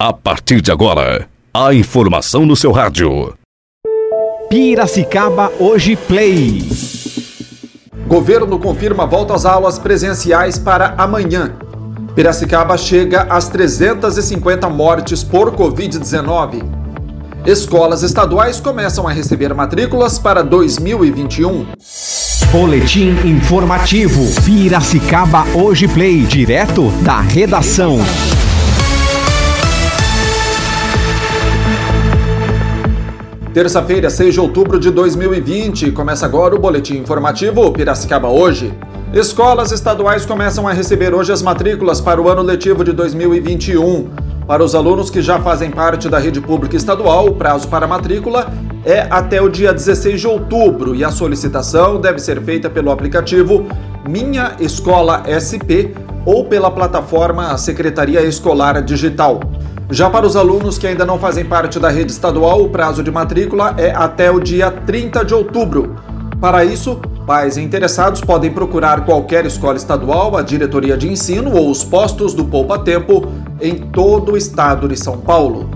A partir de agora, a informação no seu rádio. Piracicaba Hoje Play. Governo confirma volta às aulas presenciais para amanhã. Piracicaba chega às 350 mortes por Covid-19. Escolas estaduais começam a receber matrículas para 2021. Boletim informativo. Piracicaba Hoje Play. Direto da redação. Terça-feira, 6 de outubro de 2020, começa agora o boletim informativo Piracicaba hoje. Escolas estaduais começam a receber hoje as matrículas para o ano letivo de 2021. Para os alunos que já fazem parte da rede pública estadual, o prazo para matrícula é até o dia 16 de outubro e a solicitação deve ser feita pelo aplicativo Minha Escola SP ou pela plataforma Secretaria Escolar Digital. Já para os alunos que ainda não fazem parte da rede estadual, o prazo de matrícula é até o dia 30 de outubro. Para isso, pais interessados podem procurar qualquer escola estadual, a diretoria de ensino ou os postos do Poupa Tempo em todo o estado de São Paulo.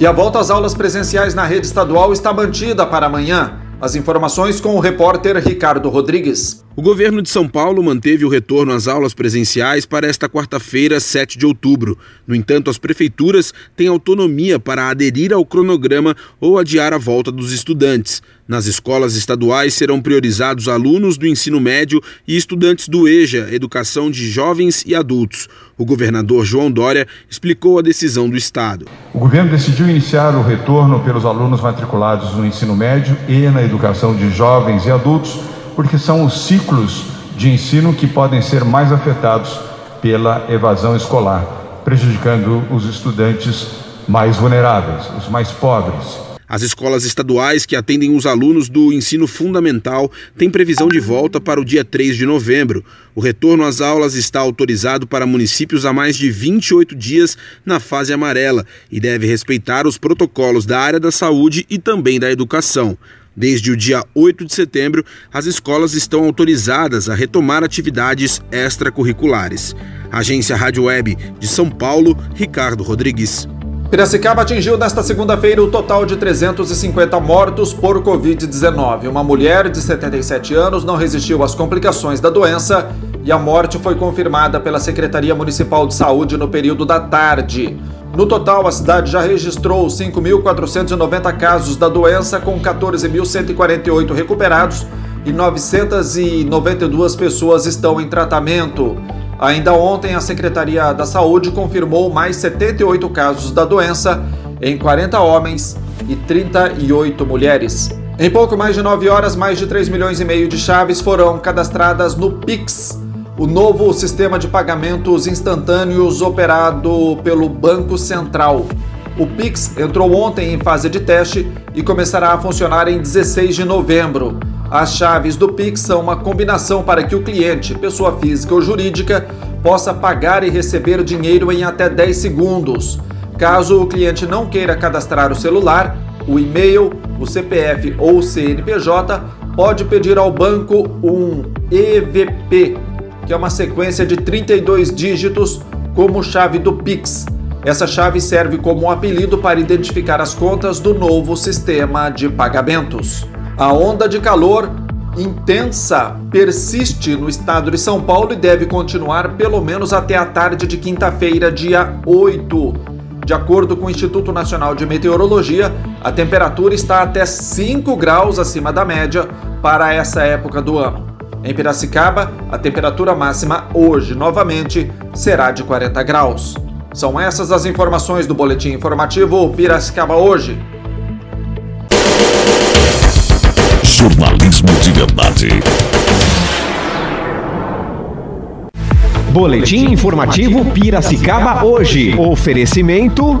E a volta às aulas presenciais na rede estadual está mantida para amanhã. As informações com o repórter Ricardo Rodrigues. O governo de São Paulo manteve o retorno às aulas presenciais para esta quarta-feira, 7 de outubro. No entanto, as prefeituras têm autonomia para aderir ao cronograma ou adiar a volta dos estudantes. Nas escolas estaduais serão priorizados alunos do ensino médio e estudantes do EJA, Educação de Jovens e Adultos. O governador João Dória explicou a decisão do Estado. O governo decidiu iniciar o retorno pelos alunos matriculados no ensino médio e na educação de jovens e adultos, porque são os ciclos de ensino que podem ser mais afetados pela evasão escolar, prejudicando os estudantes mais vulneráveis, os mais pobres. As escolas estaduais que atendem os alunos do ensino fundamental têm previsão de volta para o dia 3 de novembro. O retorno às aulas está autorizado para municípios há mais de 28 dias na fase amarela e deve respeitar os protocolos da área da saúde e também da educação. Desde o dia 8 de setembro, as escolas estão autorizadas a retomar atividades extracurriculares. Agência Rádio Web de São Paulo, Ricardo Rodrigues. Piracicaba atingiu nesta segunda-feira o total de 350 mortos por Covid-19. Uma mulher de 77 anos não resistiu às complicações da doença e a morte foi confirmada pela Secretaria Municipal de Saúde no período da tarde. No total, a cidade já registrou 5.490 casos da doença, com 14.148 recuperados e 992 pessoas estão em tratamento. Ainda ontem, a Secretaria da Saúde confirmou mais 78 casos da doença em 40 homens e 38 mulheres. Em pouco mais de 9 horas, mais de 3 milhões e meio de chaves foram cadastradas no Pix, o novo sistema de pagamentos instantâneos operado pelo Banco Central. O Pix entrou ontem em fase de teste e começará a funcionar em 16 de novembro. As chaves do Pix são uma combinação para que o cliente, pessoa física ou jurídica, possa pagar e receber dinheiro em até 10 segundos. Caso o cliente não queira cadastrar o celular, o e-mail, o CPF ou o CNPJ, pode pedir ao banco um EVP, que é uma sequência de 32 dígitos como chave do Pix. Essa chave serve como apelido para identificar as contas do novo sistema de pagamentos. A onda de calor intensa persiste no estado de São Paulo e deve continuar pelo menos até a tarde de quinta-feira, dia 8. De acordo com o Instituto Nacional de Meteorologia, a temperatura está até 5 graus acima da média para essa época do ano. Em Piracicaba, a temperatura máxima hoje, novamente, será de 40 graus. São essas as informações do Boletim Informativo Piracicaba hoje. Jornalismo de verdade. Boletim informativo Piracicaba hoje. Oferecimento